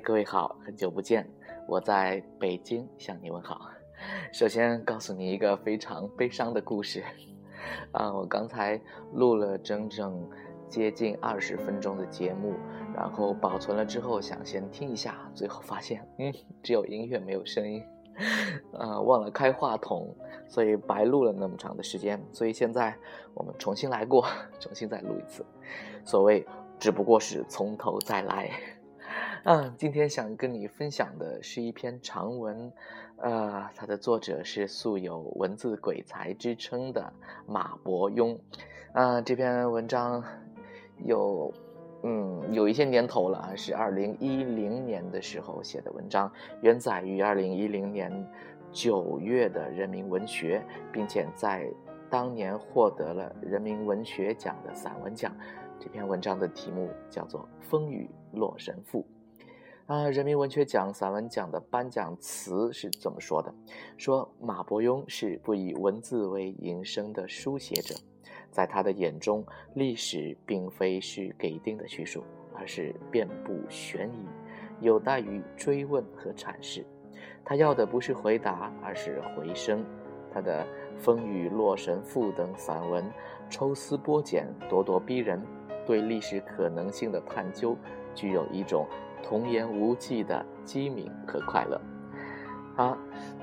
各位好，很久不见，我在北京向你问好。首先告诉你一个非常悲伤的故事，啊，我刚才录了整整接近二十分钟的节目，然后保存了之后想先听一下，最后发现，嗯，只有音乐没有声音，啊，忘了开话筒，所以白录了那么长的时间，所以现在我们重新来过，重新再录一次，所谓只不过是从头再来。嗯，今天想跟你分享的是一篇长文，呃，它的作者是素有文字鬼才之称的马伯庸。啊，这篇文章有，嗯，有一些年头了，是二零一零年的时候写的文章，原载于二零一零年九月的《人民文学》，并且在当年获得了人民文学奖的散文奖。这篇文章的题目叫做《风雨洛神赋》。啊，人民文学奖散文奖的颁奖词是怎么说的：说马伯庸是不以文字为营生的书写者，在他的眼中，历史并非是给定的叙述，而是遍布悬疑，有待于追问和阐释。他要的不是回答，而是回声。他的《风雨洛神赋》等散文，抽丝剥茧，咄咄逼人，对历史可能性的探究，具有一种。童言无忌的机敏和快乐，好，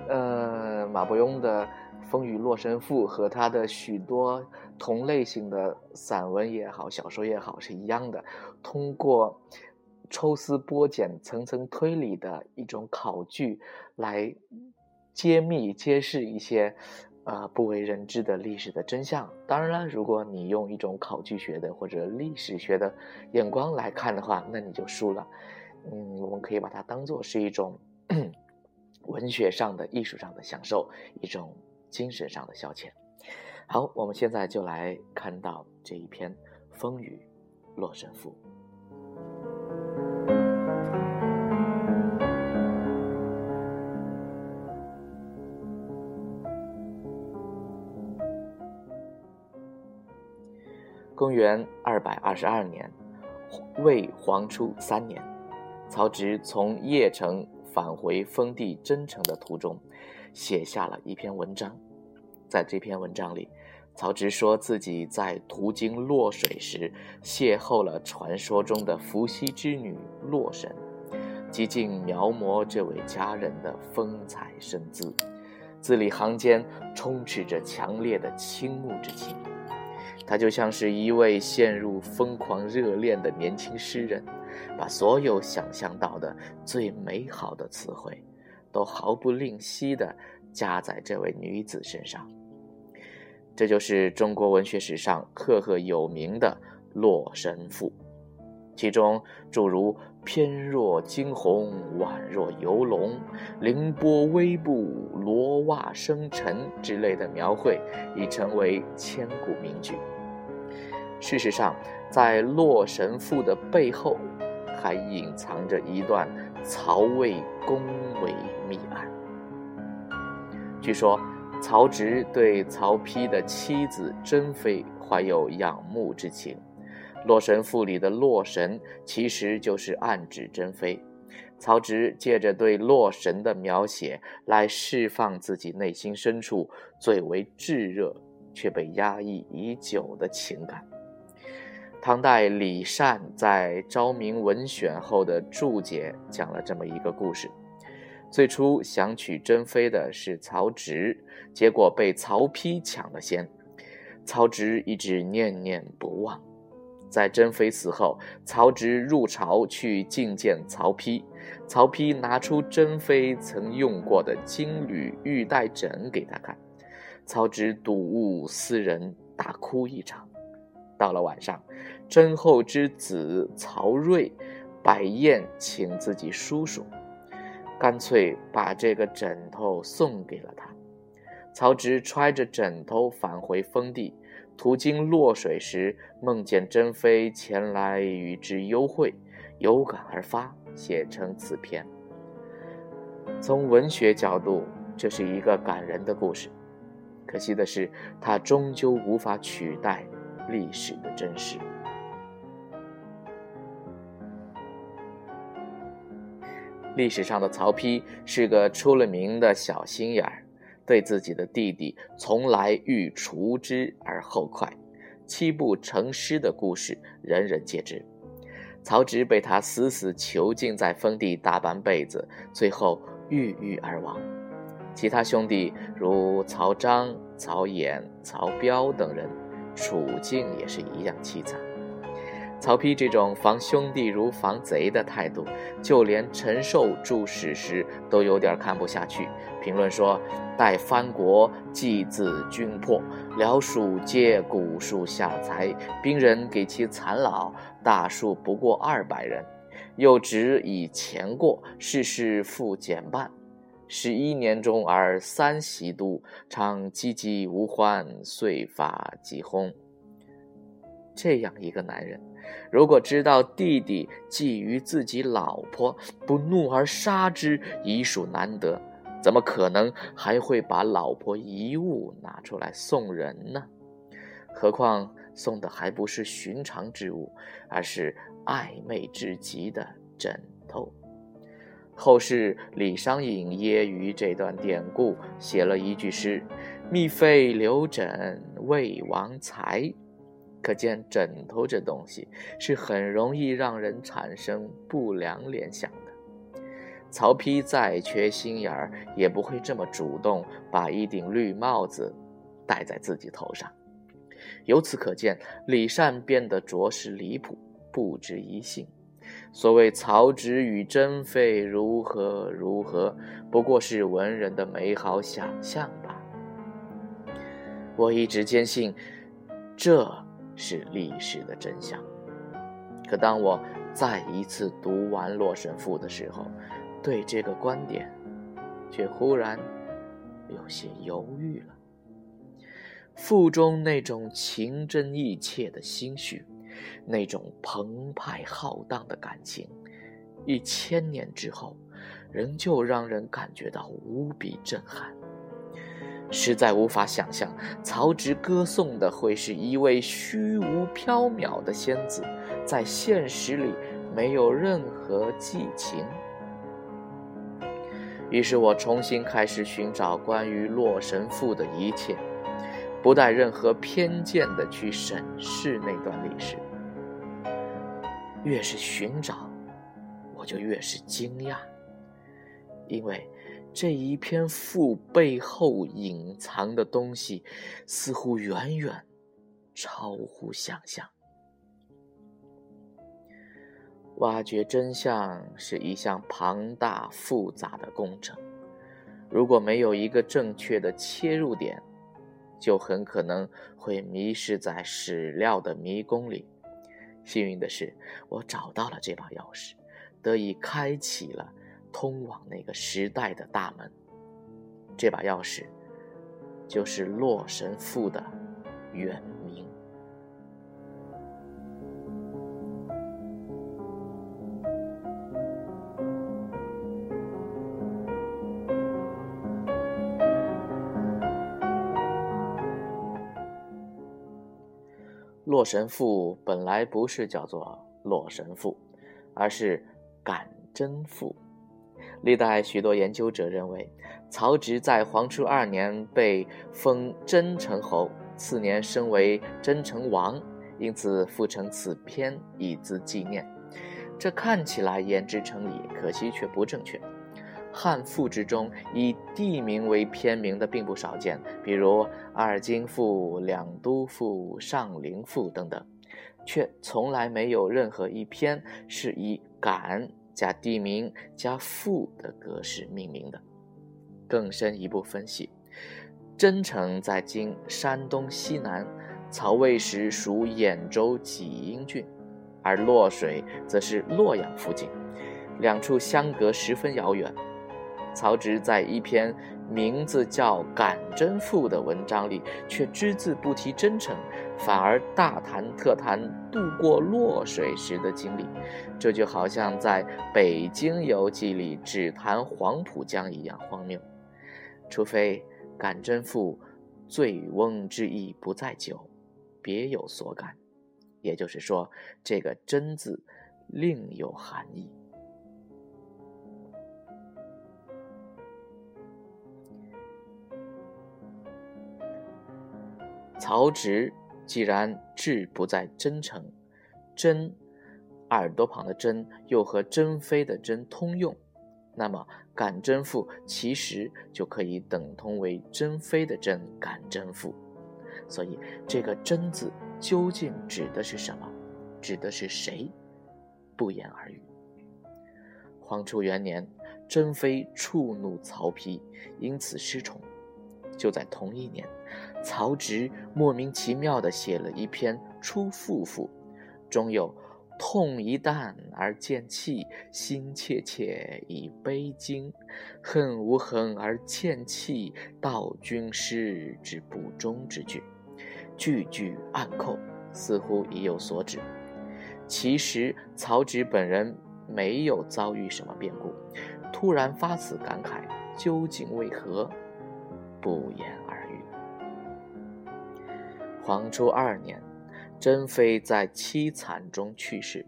呃，马伯庸的《风雨洛神赋》和他的许多同类型的散文也好、小说也好是一样的，通过抽丝剥茧、层层推理的一种考据来揭秘、揭示一些。呃，不为人知的历史的真相。当然了，如果你用一种考据学的或者历史学的眼光来看的话，那你就输了。嗯，我们可以把它当做是一种文学上的、艺术上的享受，一种精神上的消遣。好，我们现在就来看到这一篇《风雨洛神赋》。公元二百二十二年，魏黄初三年，曹植从邺城返回封地真城的途中，写下了一篇文章。在这篇文章里，曹植说自己在途经洛水时，邂逅了传说中的伏羲之女洛神，极尽描摹这位佳人的风采身姿，字里行间充斥着强烈的倾慕之情。他就像是一位陷入疯狂热恋的年轻诗人，把所有想象到的最美好的词汇，都毫不吝惜地加在这位女子身上。这就是中国文学史上赫赫有名的《洛神赋》，其中诸如“翩若惊鸿，宛若游龙，凌波微步，罗袜生尘”之类的描绘，已成为千古名句。事实上，在《洛神赋》的背后，还隐藏着一段曹魏宫闱秘案。据说，曹植对曹丕的妻子珍妃怀有仰慕之情，《洛神赋》里的洛神其实就是暗指珍妃。曹植借着对洛神的描写，来释放自己内心深处最为炙热却被压抑已久的情感。唐代李善在《昭明文选》后的注解讲了这么一个故事：最初想娶珍妃的是曹植，结果被曹丕抢了先。曹植一直念念不忘。在珍妃死后，曹植入朝去觐见曹丕，曹丕拿出珍妃曾用过的金缕玉带枕给他看，曹植睹物思人，大哭一场。到了晚上，甄后之子曹睿摆宴请自己叔叔，干脆把这个枕头送给了他。曹植揣着枕头返回封地，途经洛水时，梦见珍妃前来与之幽会，有感而发，写成此篇。从文学角度，这是一个感人的故事。可惜的是，它终究无法取代。历史的真实。历史上的曹丕是个出了名的小心眼儿，对自己的弟弟从来欲除之而后快，七步成诗的故事人人皆知。曹植被他死死囚禁在封地大半辈子，最后郁郁而亡。其他兄弟如曹彰、曹衍、曹彪等人，处境也是一样凄惨。曹丕这种防兄弟如防贼的态度，就连陈寿注史时都有点看不下去，评论说：“待藩国，既自军破，辽蜀皆古树下才，兵人给其残老，大数不过二百人。又只以前过，事事复减半。十一年中而三袭都，常唧唧无欢，遂发即轰。”这样一个男人。如果知道弟弟觊觎自己老婆，不怒而杀之，已属难得，怎么可能还会把老婆遗物拿出来送人呢？何况送的还不是寻常之物，而是暧昧至极的枕头。后世李商隐揶揄这段典故，写了一句诗：“密废刘枕为王才。”可见枕头这东西是很容易让人产生不良联想的。曹丕再缺心眼儿，也不会这么主动把一顶绿帽子戴在自己头上。由此可见，李善变得着实离谱，不值一信。所谓曹植与珍妃如何如何，不过是文人的美好想象吧。我一直坚信，这。是历史的真相。可当我再一次读完《洛神赋》的时候，对这个观点却忽然有些犹豫了。赋中那种情真意切的心绪，那种澎湃浩荡的感情，一千年之后，仍旧让人感觉到无比震撼。实在无法想象，曹植歌颂的会是一位虚无缥缈的仙子，在现实里没有任何寄情。于是我重新开始寻找关于《洛神赋》的一切，不带任何偏见的去审视那段历史。越是寻找，我就越是惊讶，因为。这一篇赋背后隐藏的东西，似乎远远超乎想象。挖掘真相是一项庞大复杂的工程，如果没有一个正确的切入点，就很可能会迷失在史料的迷宫里。幸运的是，我找到了这把钥匙，得以开启了。通往那个时代的大门，这把钥匙就是《洛神赋》的原洛神赋》本来不是叫做《洛神赋》，而是《感真赋》。历代许多研究者认为，曹植在黄初二年被封真城侯，次年升为真城王，因此赋成此篇以资纪念。这看起来言之成理，可惜却不正确。汉赋之中以地名为篇名的并不少见，比如《二京赋》《两都赋》《上林赋》等等，却从来没有任何一篇是以感。加地名加赋的格式命名的。更深一步分析，真城在今山东西南，曹魏时属兖州济阴郡，而洛水则是洛阳附近，两处相隔十分遥远。曹植在一篇名字叫《感真赋》的文章里，却只字不提真诚，反而大谈特谈渡过洛水时的经历，这就好像在《北京游记》里只谈黄浦江一样荒谬。除非《感真赋》醉翁之意不在酒，别有所感，也就是说，这个“真”字另有含义。曹植既然志不在真诚，真耳朵旁的真又和珍妃的珍通用，那么感贞妇其实就可以等同为珍妃的真感贞妇。所以这个真字究竟指的是什么？指的是谁？不言而喻。黄初元年，珍妃触怒曹丕，因此失宠。就在同一年，曹植莫名其妙地写了一篇《出妇赋》，中有“痛一旦而见弃，心切切以悲惊；恨无恨而欠弃，道君师之不忠”之句，句句暗扣，似乎意有所指。其实曹植本人没有遭遇什么变故，突然发此感慨，究竟为何？不言。黄初二年，珍妃在凄惨中去世。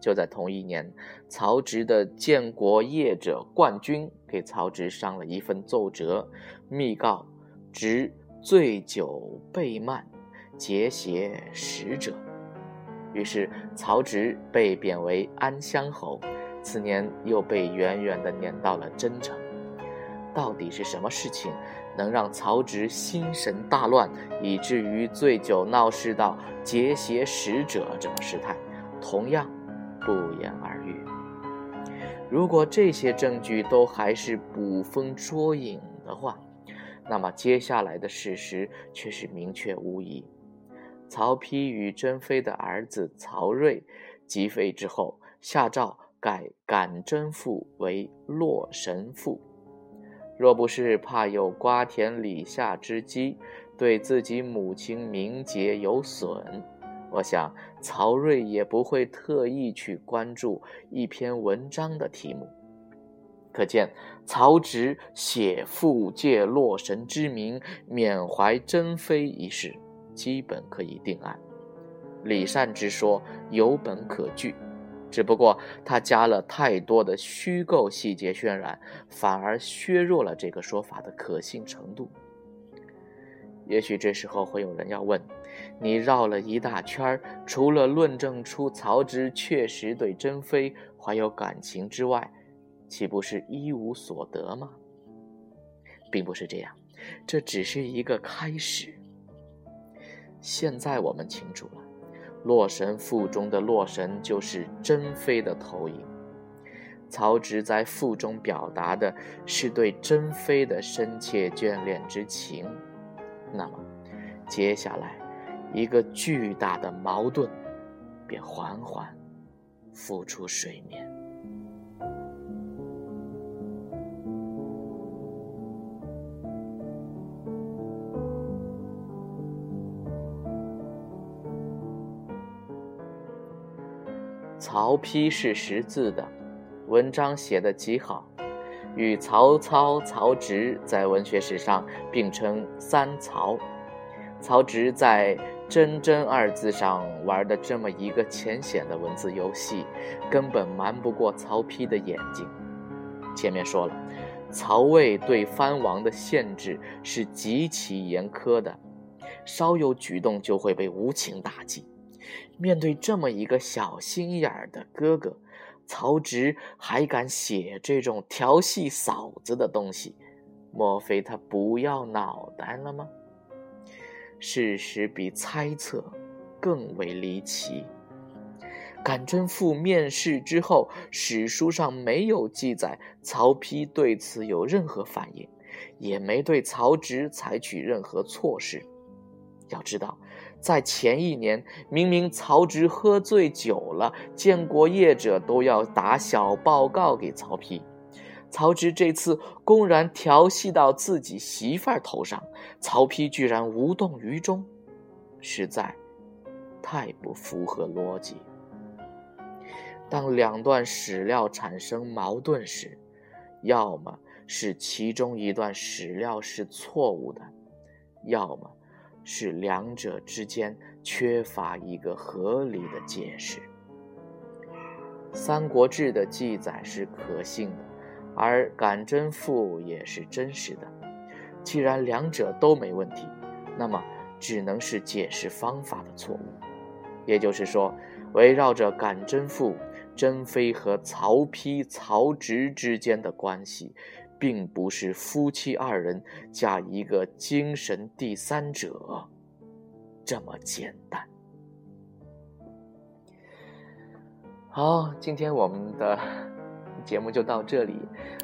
就在同一年，曹植的建国业者冠军给曹植上了一份奏折，密告植醉酒背慢，结邪使者。于是曹植被贬为安乡侯，次年又被远远地撵到了真城。到底是什么事情，能让曹植心神大乱，以至于醉酒闹事到结邪使者这种事态？同样不言而喻。如果这些证据都还是捕风捉影的话，那么接下来的事实却是明确无疑：曹丕与珍妃的儿子曹睿即位之后，下诏改感贞妇为洛神妇。若不是怕有瓜田李下之机，对自己母亲名节有损，我想曹睿也不会特意去关注一篇文章的题目。可见，曹植写赋借洛神之名缅怀珍妃一事，基本可以定案。李善之说有本可据。只不过他加了太多的虚构细节渲染，反而削弱了这个说法的可信程度。也许这时候会有人要问：你绕了一大圈，除了论证出曹植确实对珍妃怀有感情之外，岂不是一无所得吗？并不是这样，这只是一个开始。现在我们清楚了。洛神赋中的洛神就是珍妃的投影，曹植在赋中表达的是对珍妃的深切眷恋之情。那么，接下来一个巨大的矛盾便缓缓浮出水面。曹丕是识字的，文章写得极好，与曹操、曹植在文学史上并称三曹。曹植在“真真”二字上玩的这么一个浅显的文字游戏，根本瞒不过曹丕的眼睛。前面说了，曹魏对藩王的限制是极其严苛的，稍有举动就会被无情打击。面对这么一个小心眼儿的哥哥，曹植还敢写这种调戏嫂子的东西，莫非他不要脑袋了吗？事实比猜测更为离奇。感贞妇面世之后，史书上没有记载曹丕对此有任何反应，也没对曹植采取任何措施。要知道。在前一年，明明曹植喝醉酒了，建国业者都要打小报告给曹丕。曹植这次公然调戏到自己媳妇儿头上，曹丕居然无动于衷，实在太不符合逻辑。当两段史料产生矛盾时，要么是其中一段史料是错误的，要么。是两者之间缺乏一个合理的解释。《三国志》的记载是可信的，而感贞赋也是真实的。既然两者都没问题，那么只能是解释方法的错误。也就是说，围绕着感甄赋、甄妃和曹丕、曹植之间的关系，并不是夫妻二人加一个精神第三者这么简单。好，今天我们的 节目就到这里。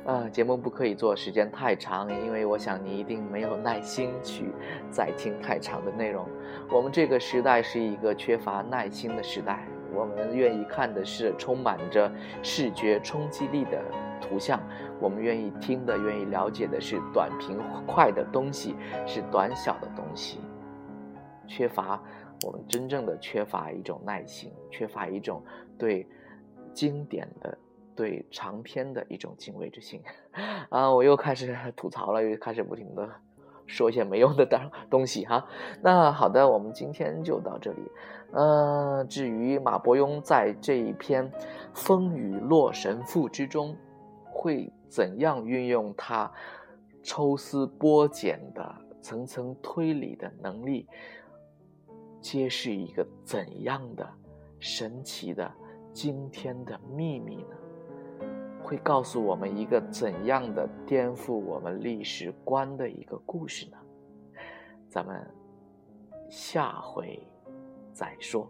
啊，节目不可以做时间太长，因为我想你一定没有耐心去再听太长的内容。我们这个时代是一个缺乏耐心的时代，我们愿意看的是充满着视觉冲击力的图像，我们愿意听的、愿意了解的是短平快的东西，是短小的东西。缺乏，我们真正的缺乏一种耐心，缺乏一种对经典的。对长篇的一种敬畏之心，啊，我又开始吐槽了，又开始不停的说一些没用的东东西哈。那好的，我们今天就到这里。呃，至于马伯庸在这一篇《风雨洛神赋》之中，会怎样运用他抽丝剥茧的层层推理的能力，揭示一个怎样的神奇的惊天的秘密呢？会告诉我们一个怎样的颠覆我们历史观的一个故事呢？咱们下回再说。